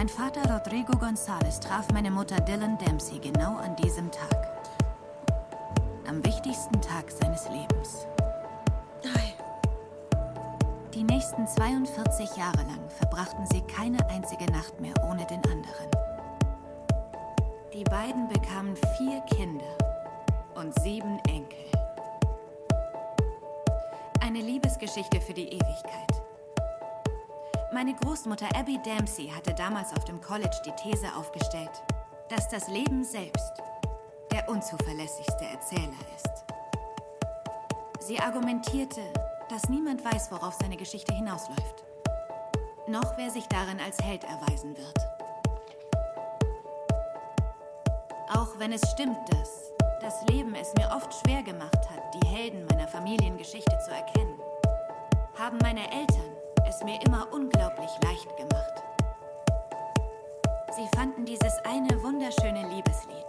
Mein Vater Rodrigo González traf meine Mutter Dylan Dempsey genau an diesem Tag. Am wichtigsten Tag seines Lebens. Hi. Die nächsten 42 Jahre lang verbrachten sie keine einzige Nacht mehr ohne den anderen. Die beiden bekamen vier Kinder und sieben Enkel. Eine Liebesgeschichte für die Ewigkeit. Meine Großmutter Abby Dempsey hatte damals auf dem College die These aufgestellt, dass das Leben selbst der unzuverlässigste Erzähler ist. Sie argumentierte, dass niemand weiß, worauf seine Geschichte hinausläuft, noch wer sich darin als Held erweisen wird. Auch wenn es stimmt, dass das Leben es mir oft schwer gemacht hat, die Helden meiner Familiengeschichte zu erkennen, haben meine Eltern es mir immer unglaublich leicht gemacht. Sie fanden dieses eine wunderschöne Liebeslied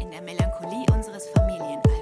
in der Melancholie unseres Familienalbums.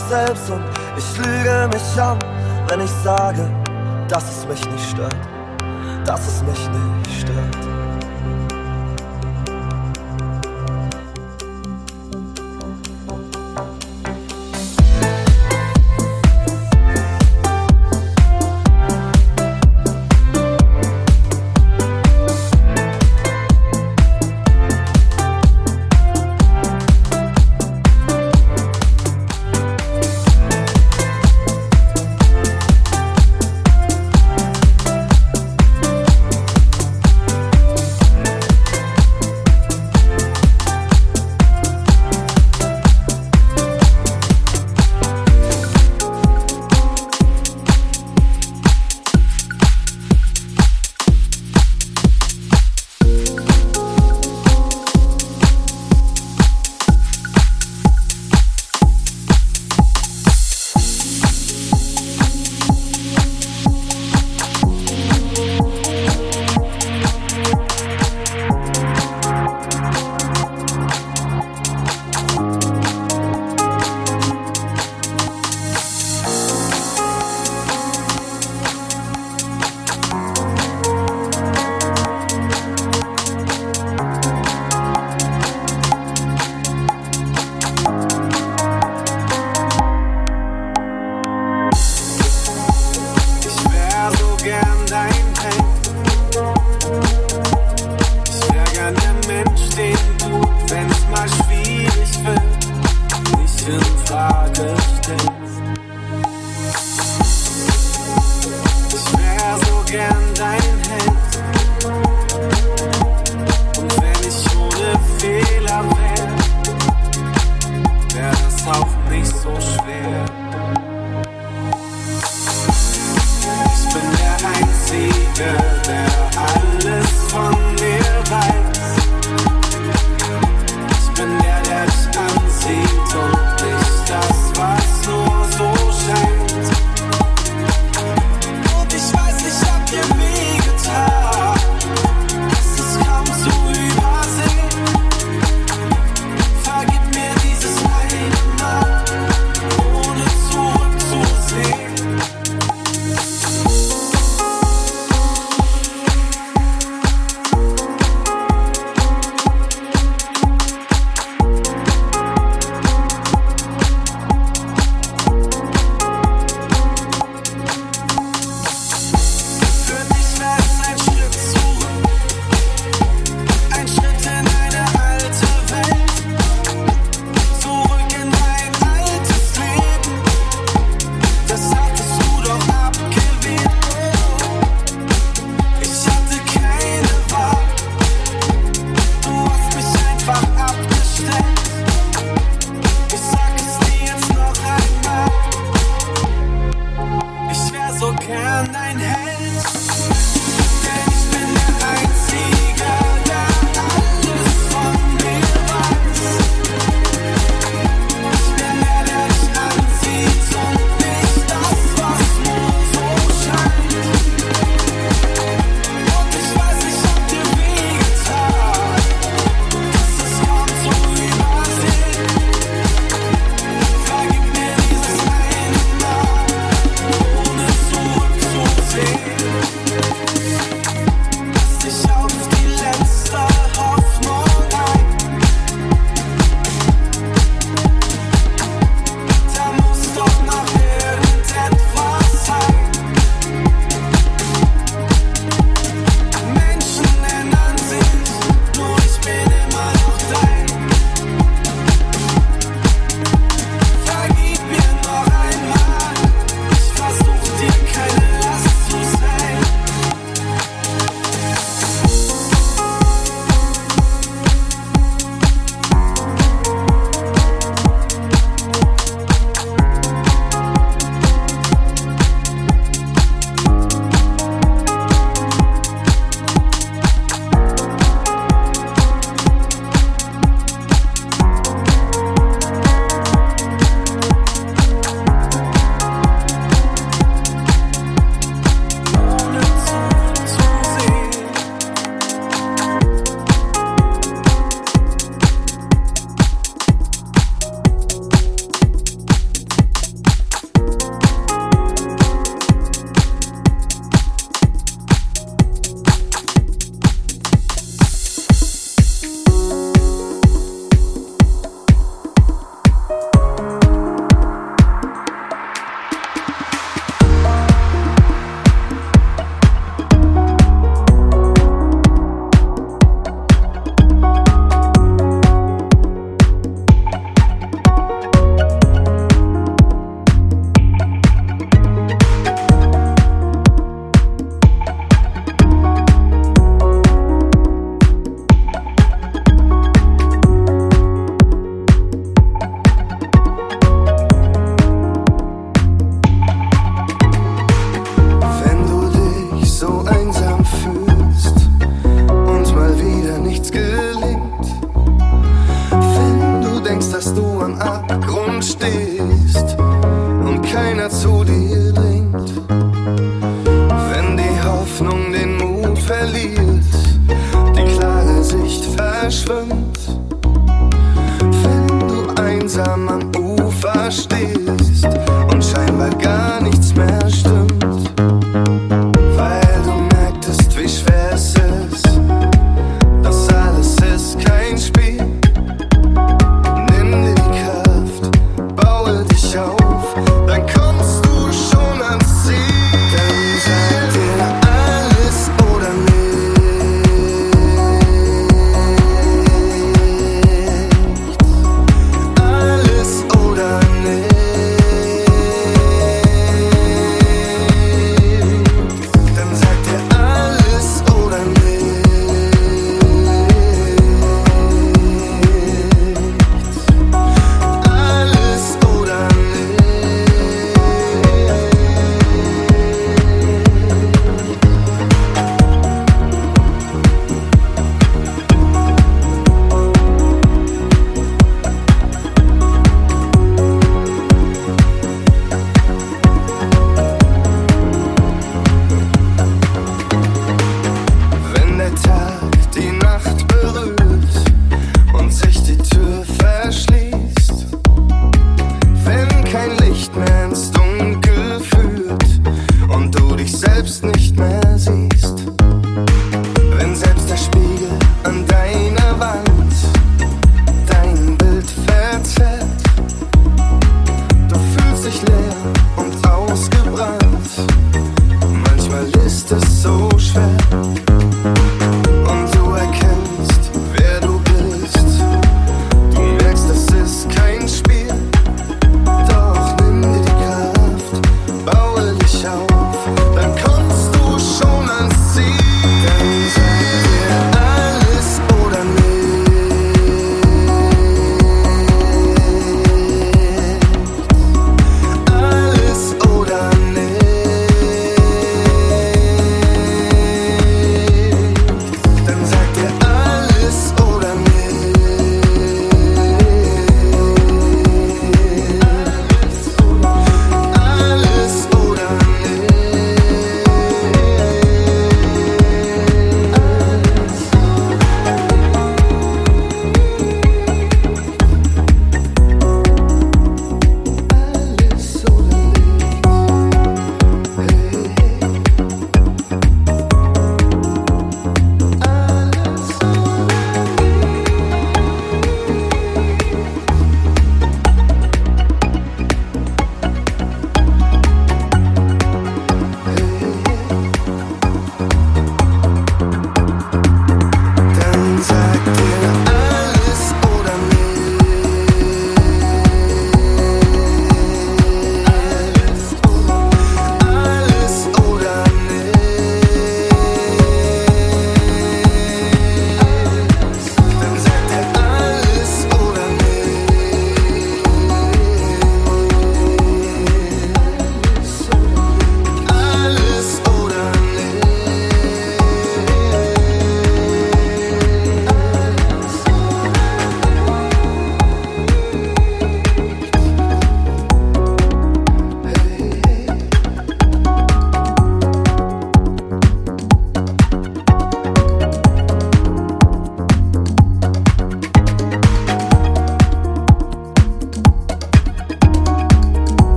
mich selbst und ich lüge mich an, wenn ich sage, dass es mich nicht stört, dass es mich nicht stört.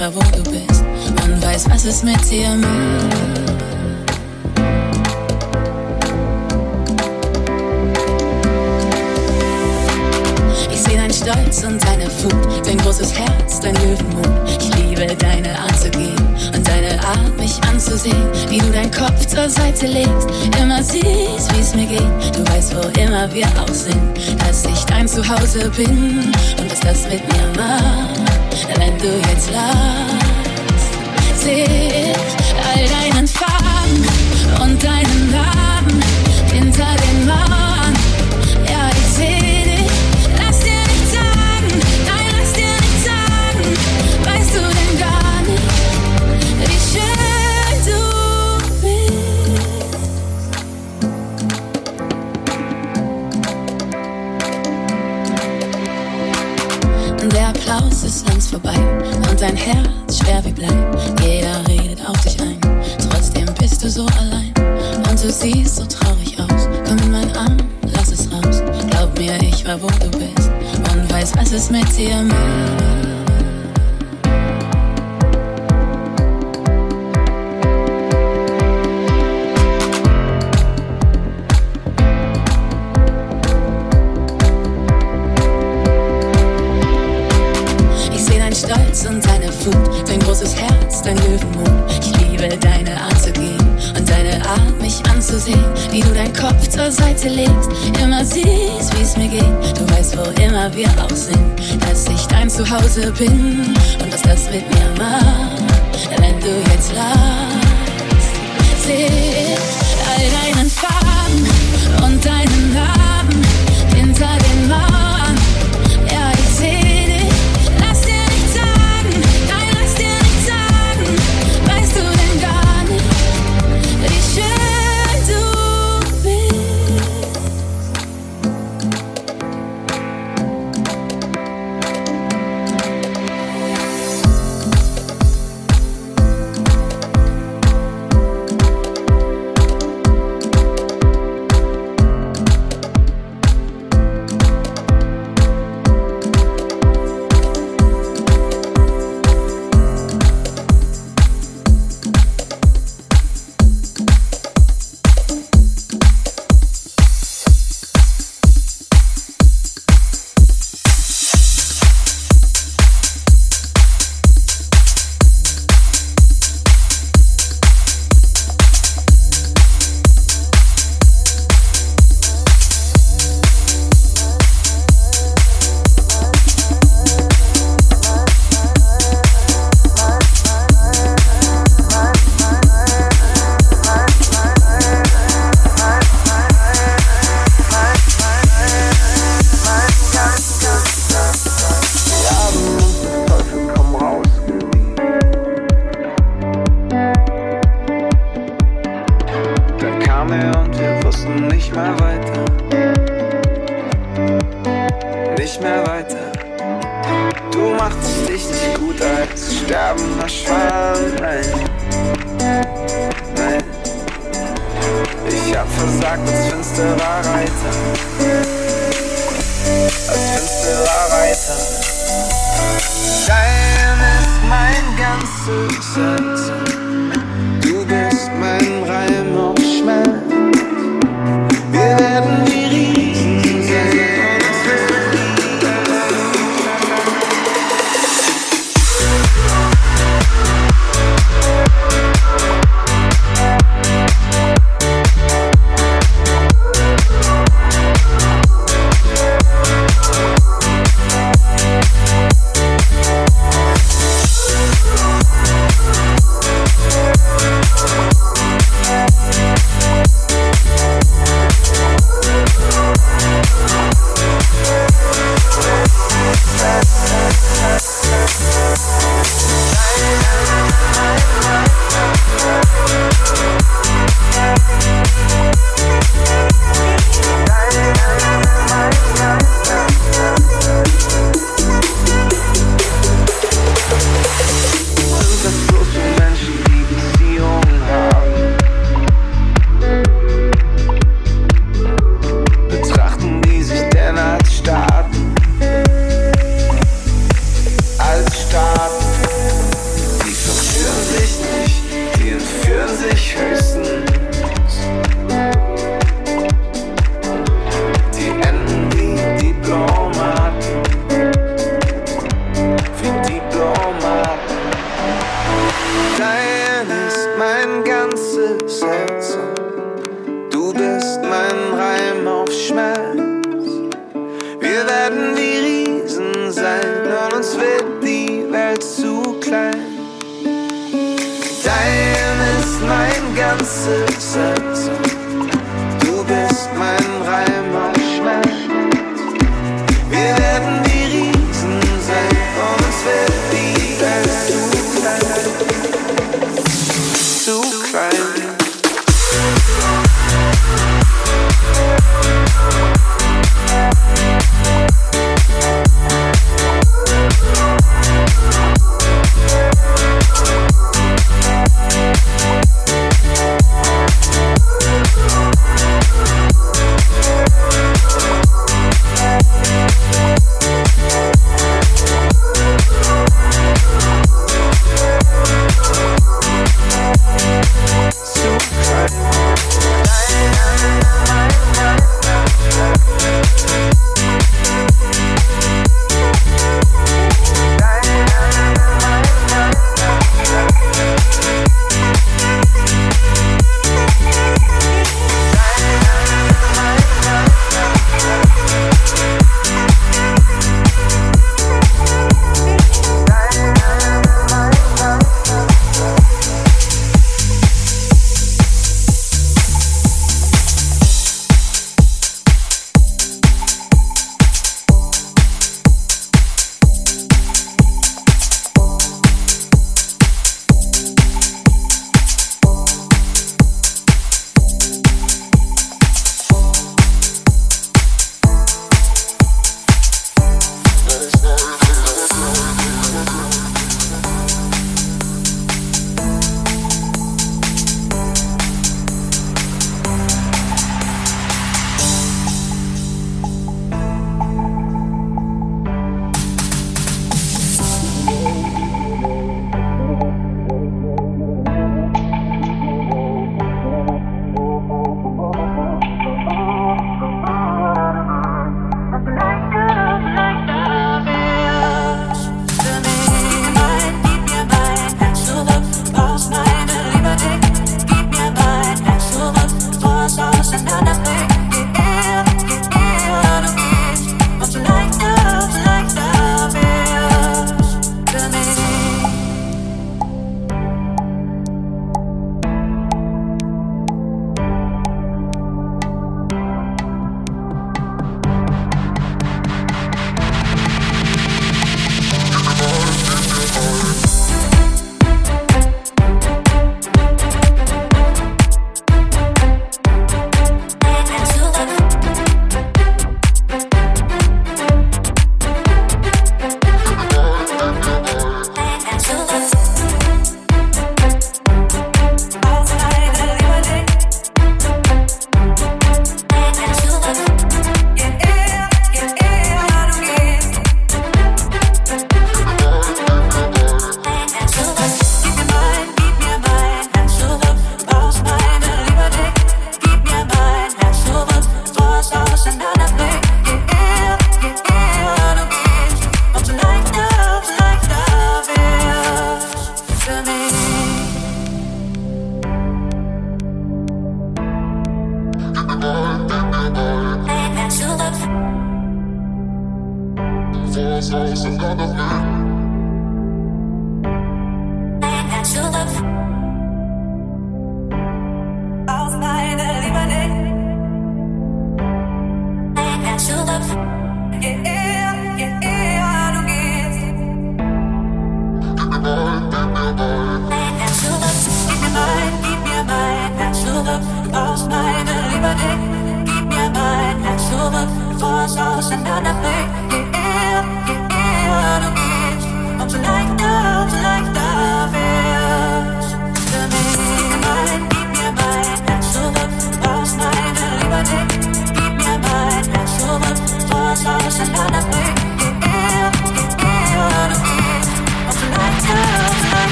war, wo du bist und weiß, was es mit dir macht. Ich sehe dein Stolz und deine Wut, dein großes Herz, dein Löwenmut. Ich liebe deine Art zu gehen und deine Art, mich anzusehen, wie du deinen Kopf zur Seite legst. Immer siehst, wie es mir geht. Du weißt, wo immer wir auch sind, dass ich dein Zuhause bin und was das mit mir macht. Wenn du jetzt lachst, seh ich all deinen Farben und deinen Namen hinter den Mauern. vorbei und dein Herz schwer wie Blei. Jeder redet auf dich ein, trotzdem bist du so allein und du siehst so traurig aus. Komm in mein Arm, lass es raus. Glaub mir, ich war wo du bist und weiß, was es mit dir macht. Dein Löwenmut. Ich liebe deine Art zu gehen und deine Art, mich anzusehen, wie du deinen Kopf zur Seite legst. Immer siehst, wie es mir geht. Du weißt, wo immer wir auch sind, dass ich dein Zuhause bin und was das mit mir macht, wenn du jetzt lachst. Seh all deinen Farben und deinen Namen hinter den Mauern.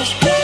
Doch ich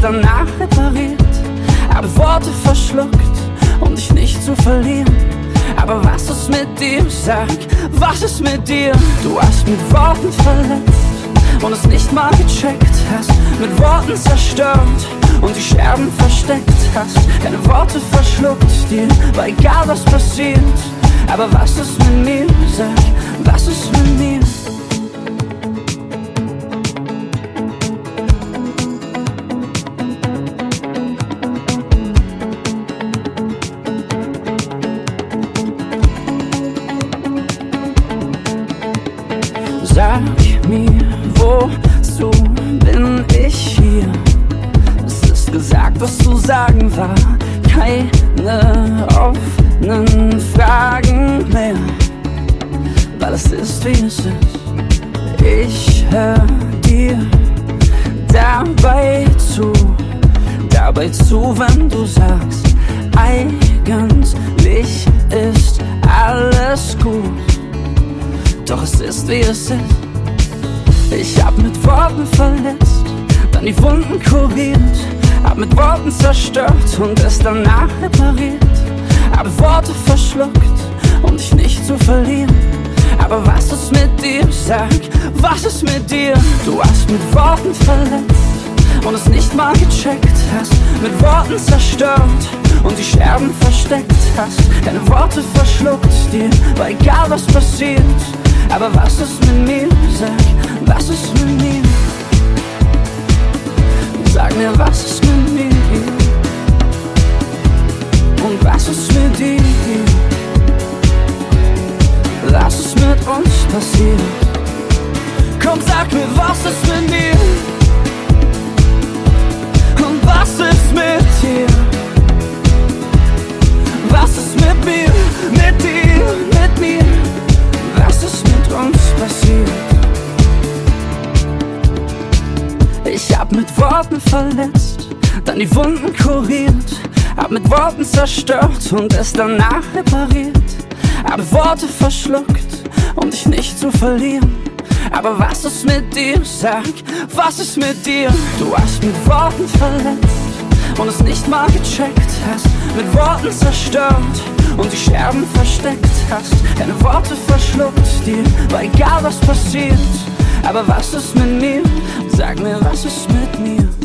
danach repariert, habe Worte verschluckt, um dich nicht zu verlieren. Aber was ist mit dir? Sag, was ist mit dir? Du hast mit Worten verletzt und es nicht mal gecheckt hast, mit Worten zerstört und die Scherben versteckt hast. Deine Worte verschluckt dir, war egal was passiert. Aber was ist mit mir? Sag, egal was passiert, aber was ist mit zerstört und es danach repariert. Habe Worte verschluckt, um dich nicht zu verlieren. Aber was ist mit dir? Sag, was ist mit dir? Du hast mit Worten verletzt und es nicht mal gecheckt hast. Mit Worten zerstört und die Scherben versteckt hast. Deine Worte verschluckt dir, war egal was passiert. Aber was ist mit mir? Sag mir, was ist mit mir?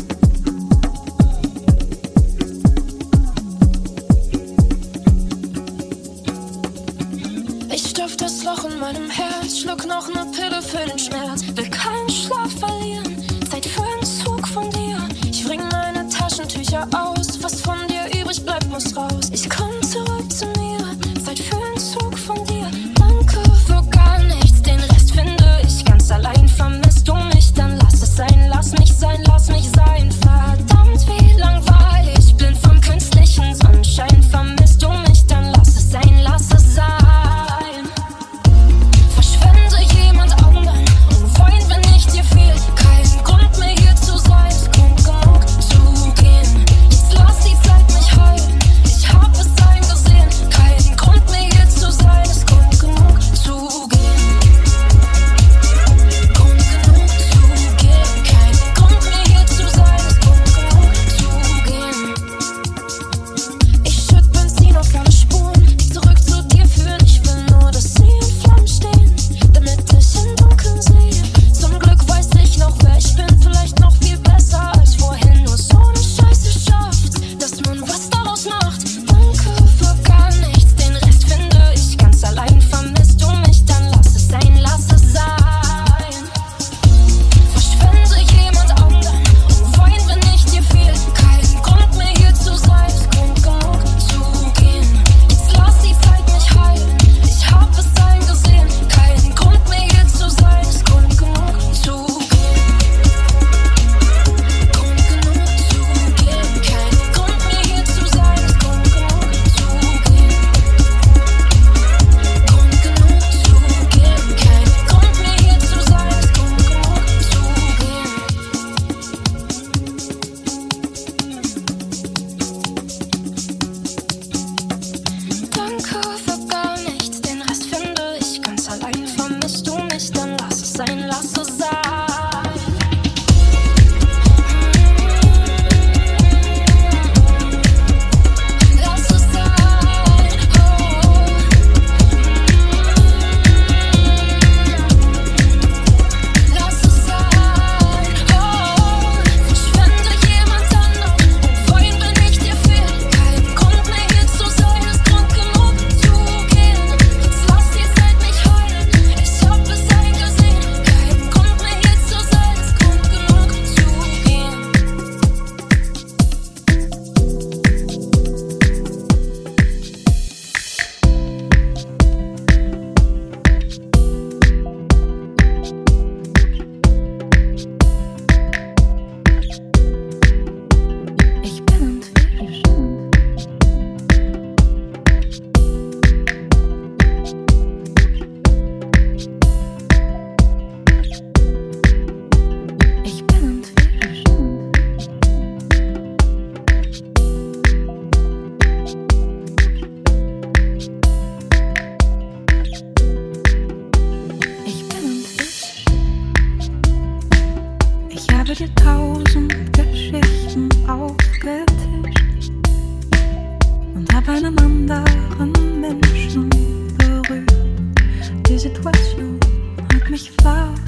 mich verhört.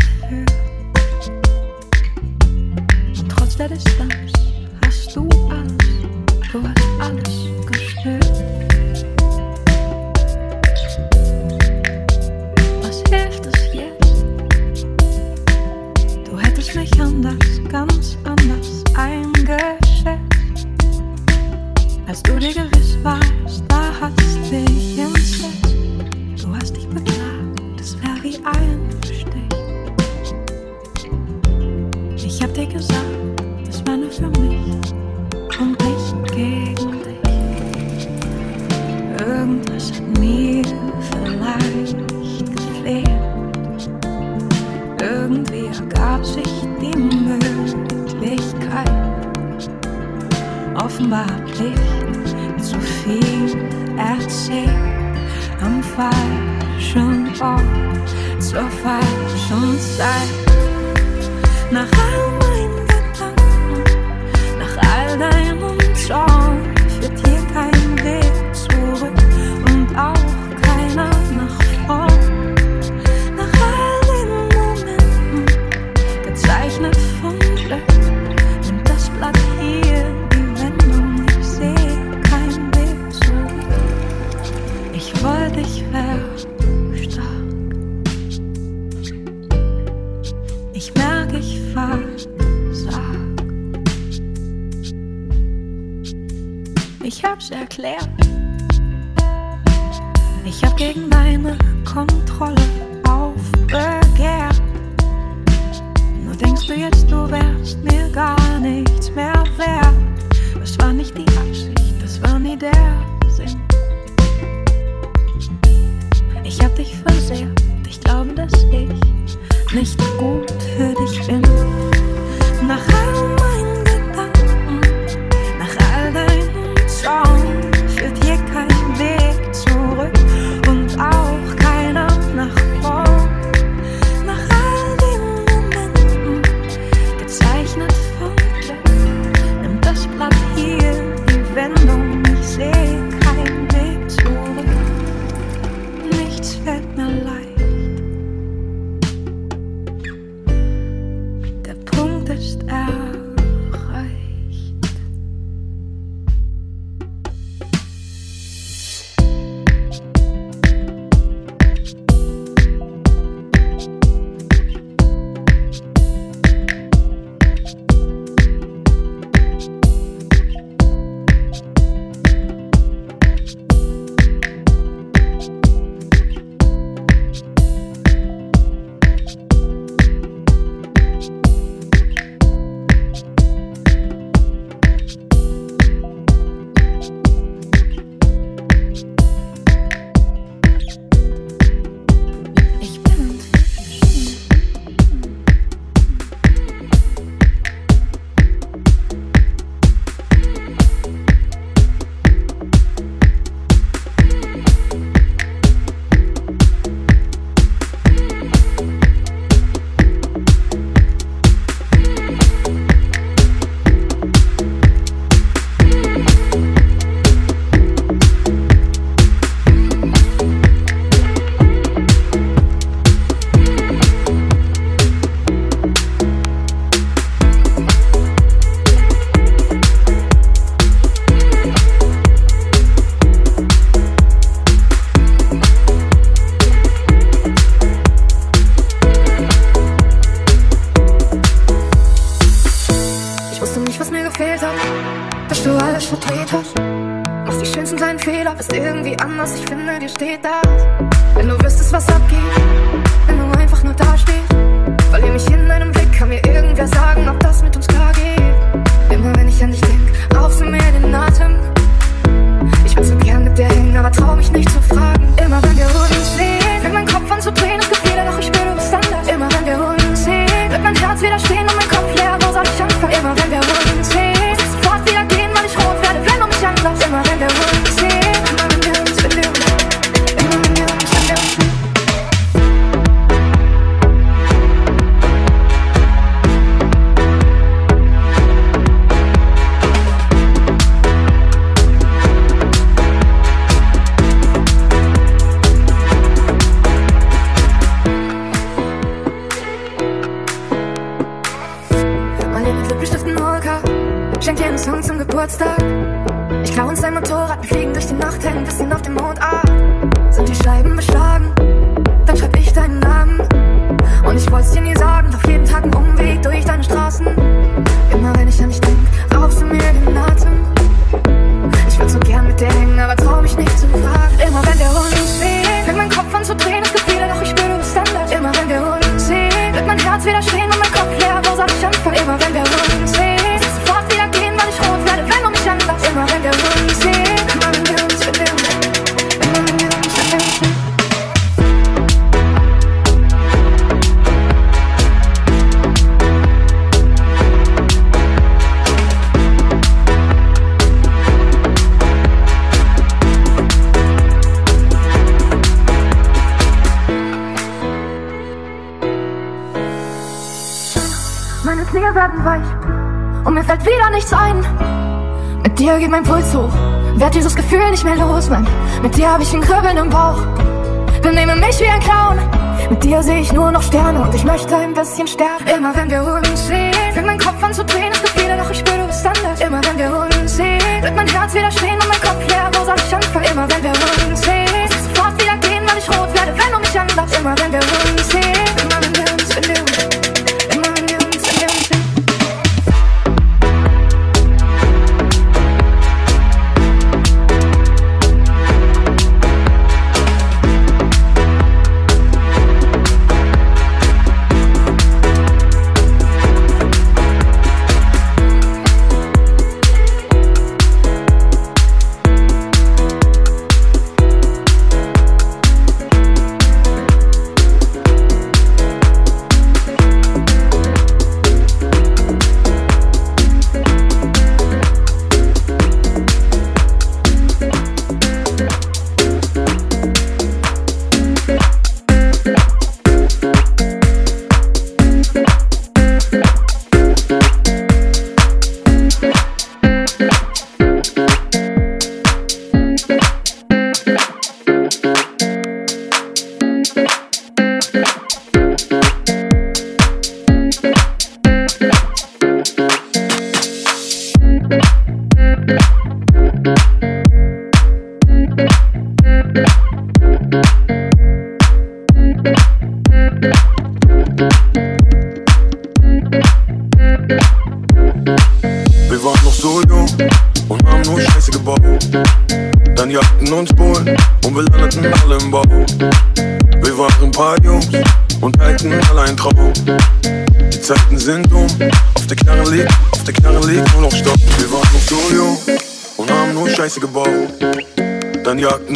Trotz der Distanz hast du Angst. Du hast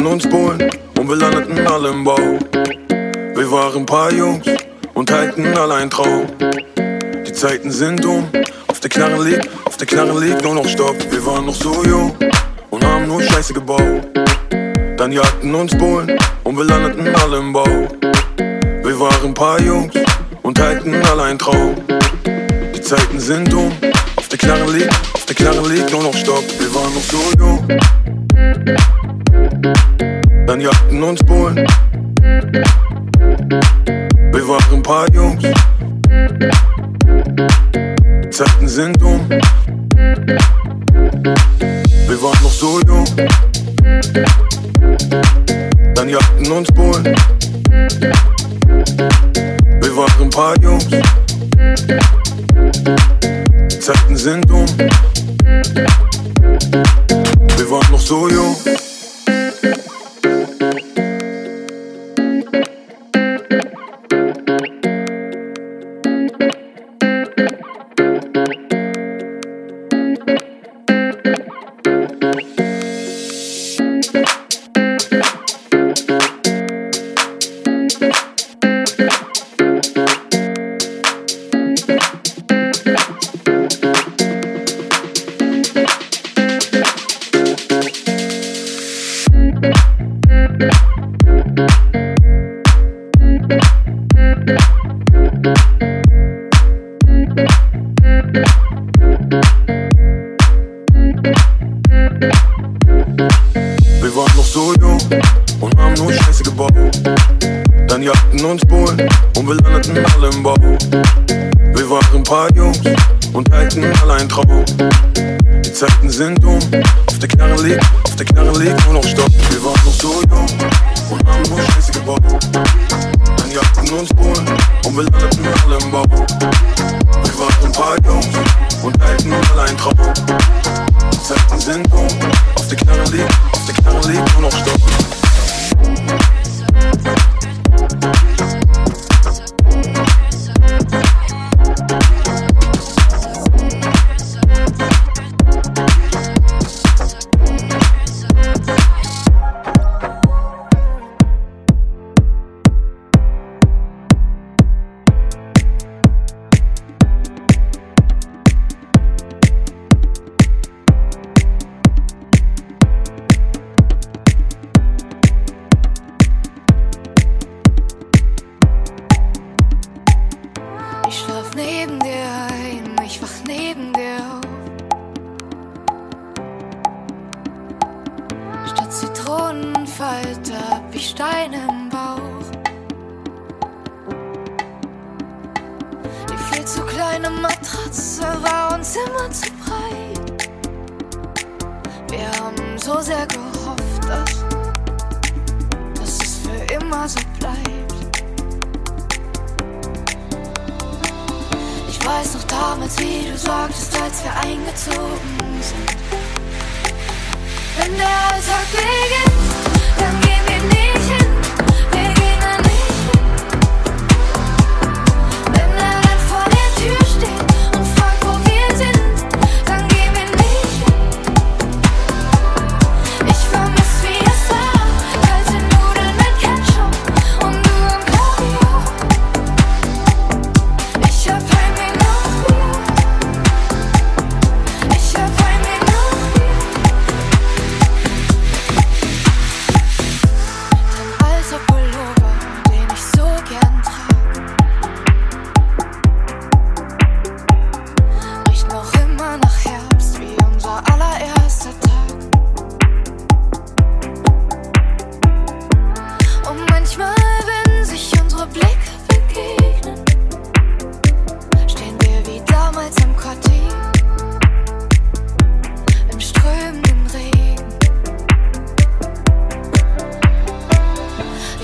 wollten uns Polen und wir landeten alle im Bau. Wir waren ein paar Jungs und halten allein Traum. Die Zeiten sind um, auf der Knarre liegt, auf der Knarre liegt nur noch Stopp. Wir waren noch so jung und haben nur Scheiße gebaut. Dann jagten uns Bullen und wir landeten alle im Bau. Wir waren paar Jungs und halten allein Traum. Die Zeiten sind um, auf der Knarre liegt, auf der Knarre liegt nur noch Stopp. Wir waren noch so jung. non-sporen and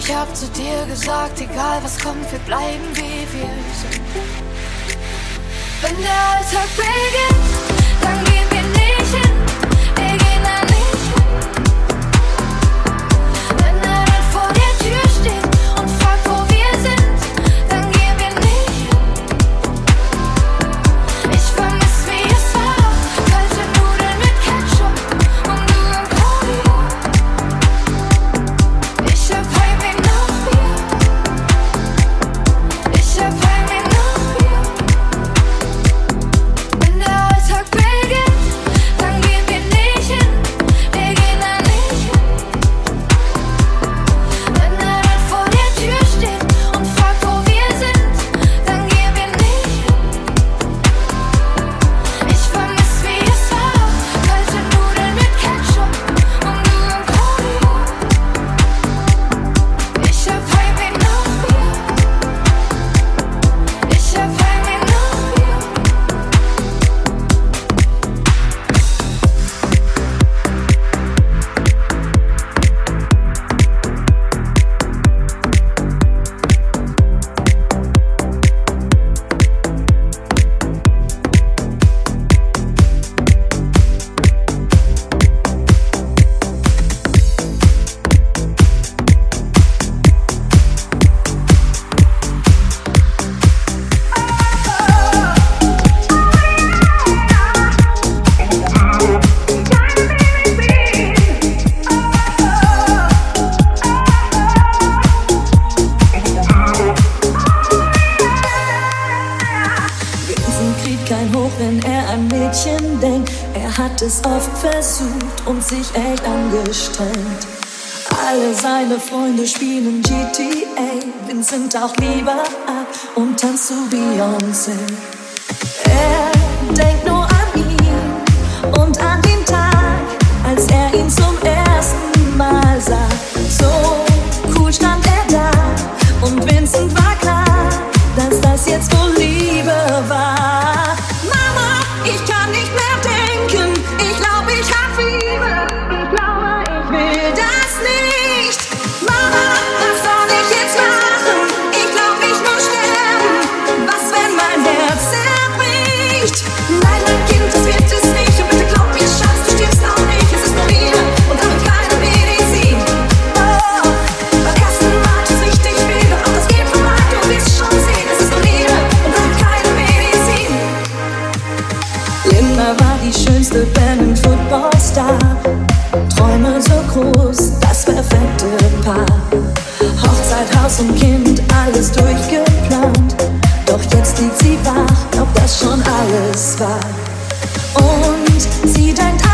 Ich hab zu dir gesagt, egal was kommt, wir bleiben wie wir sind. Wenn der Alltag beginnt. Meine Freunde spielen GTA, Vincent auch lieber ab und tanzt zu Beyoncé. Und sie denkt an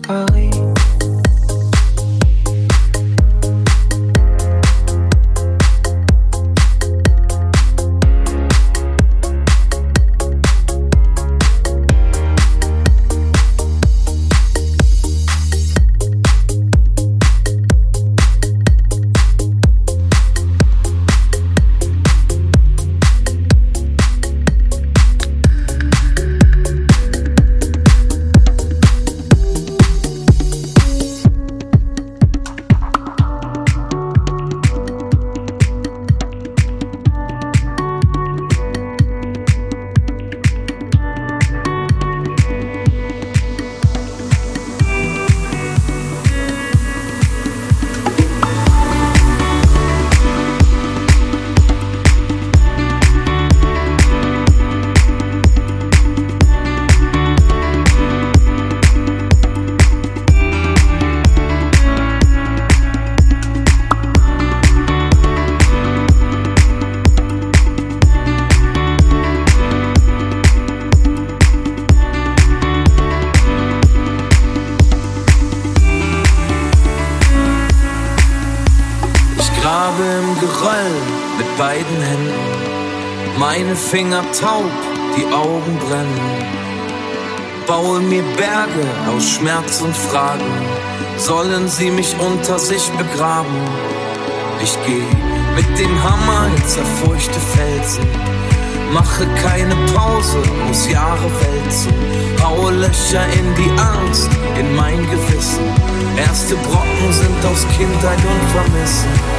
house. Finger taub, die Augen brennen. Baue mir Berge aus Schmerz und Fragen. Sollen sie mich unter sich begraben? Ich geh mit dem Hammer in zerfurchte Felsen. Mache keine Pause, muss Jahre wälzen. Baue Löcher in die Angst, in mein Gewissen. Erste Brocken sind aus Kindheit und Vermissen.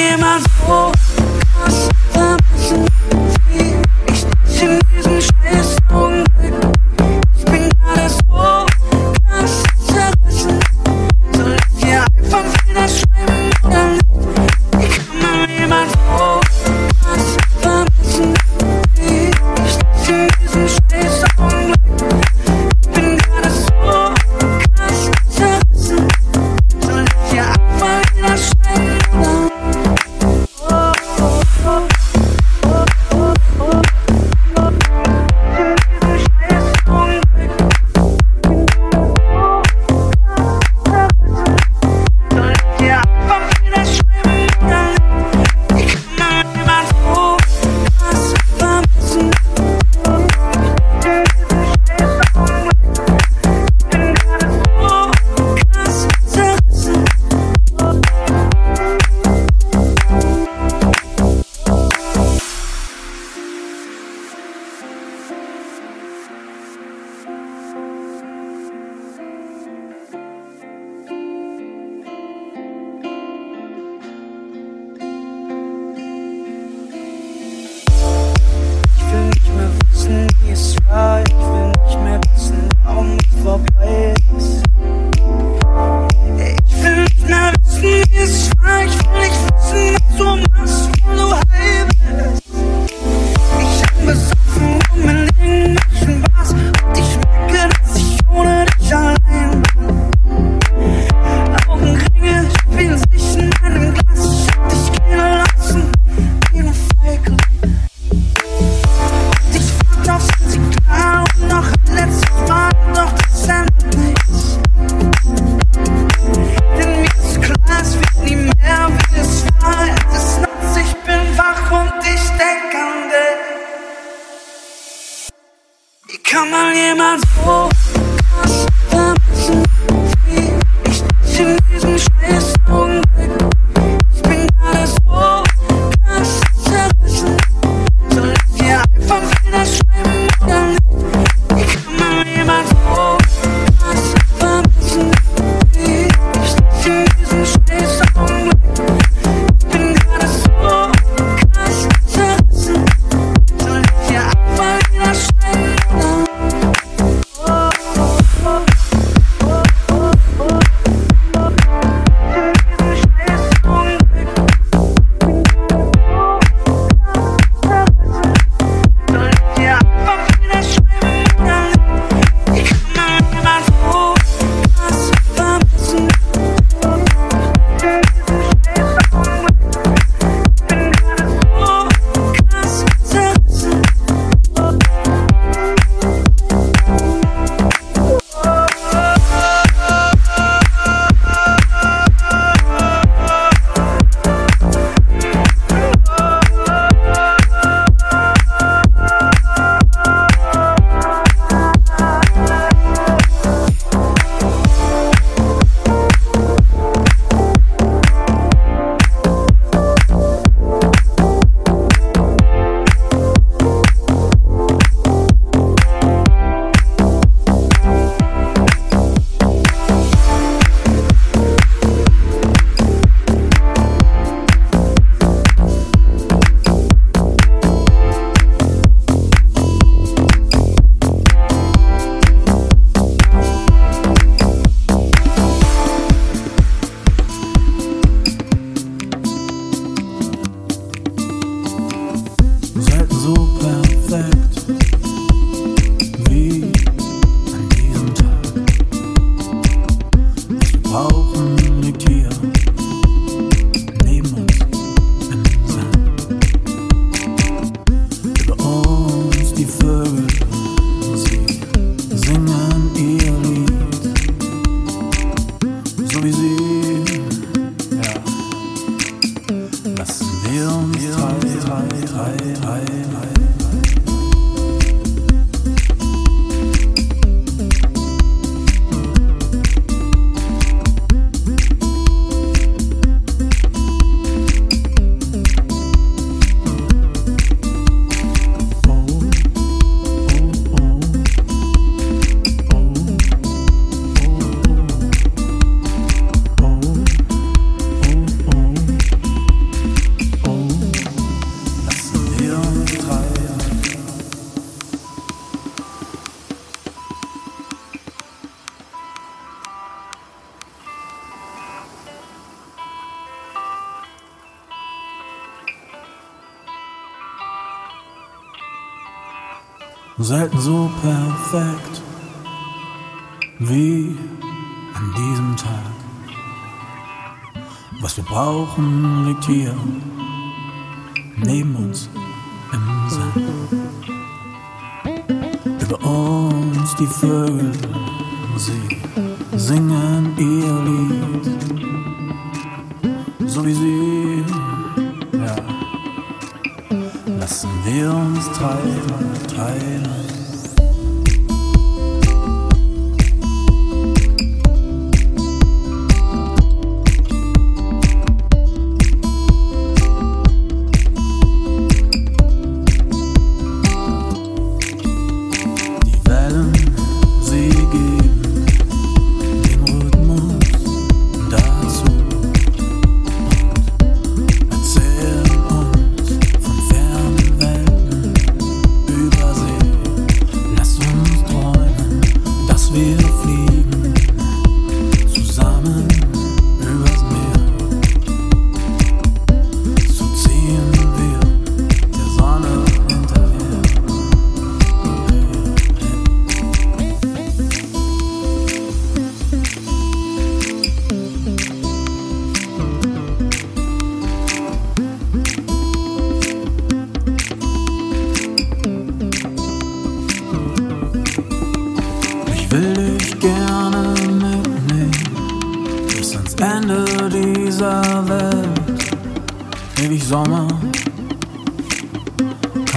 in my soul.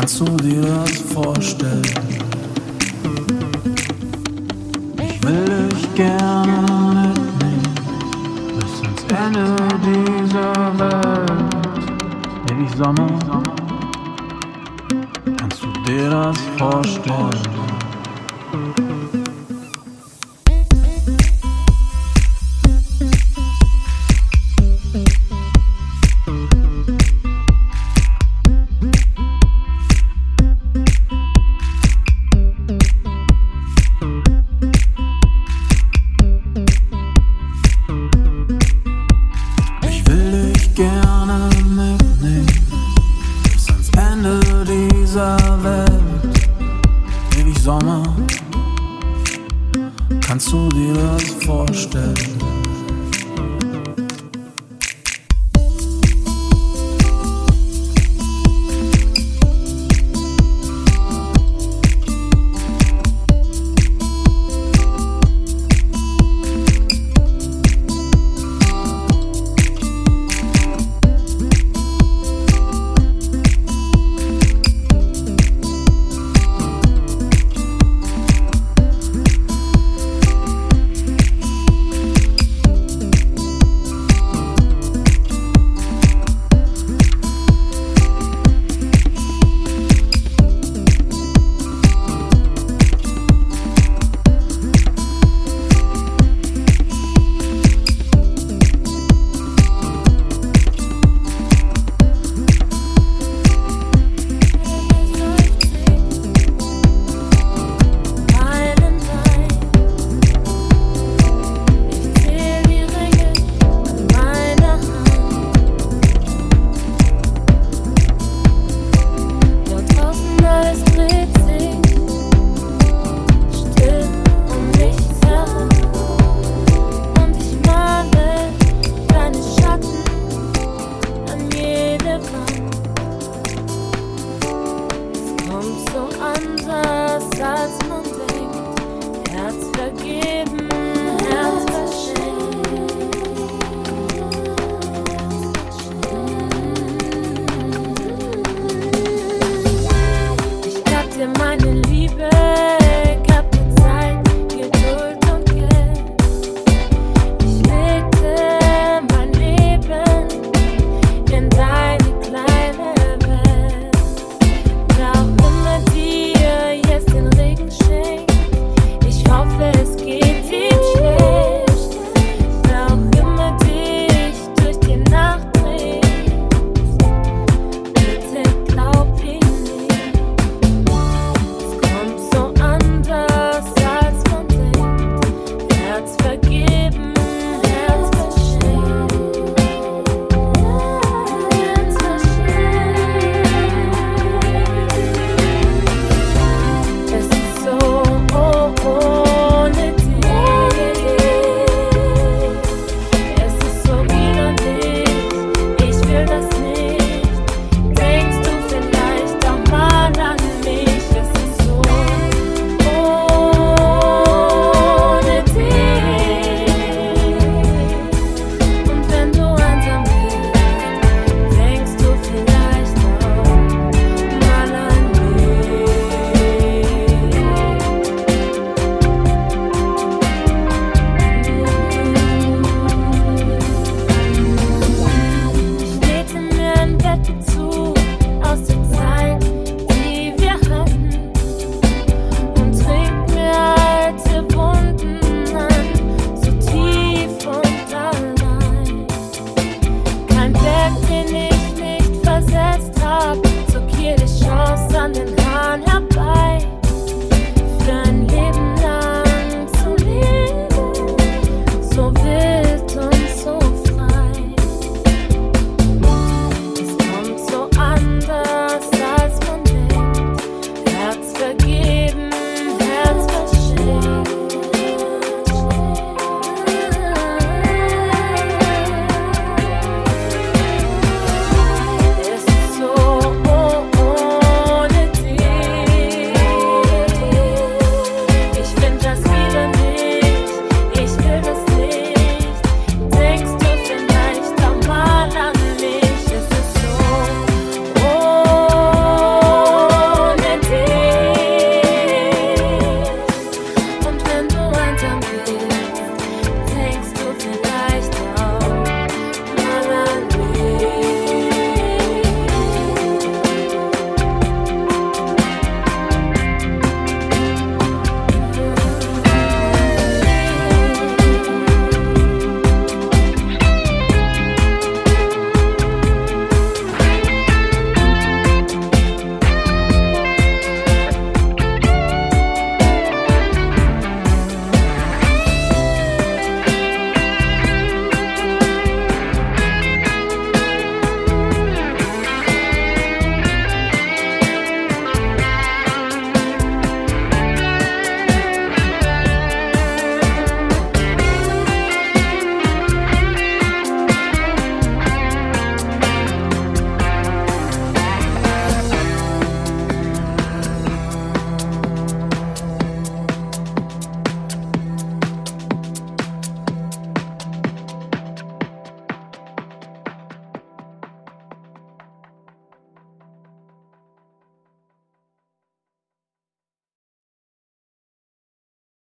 Kannst du dir das vorstellen? Ich will dich gerne mitnehmen bis ans Ende dieser Welt. Ewig Sommer. Kannst du dir das vorstellen?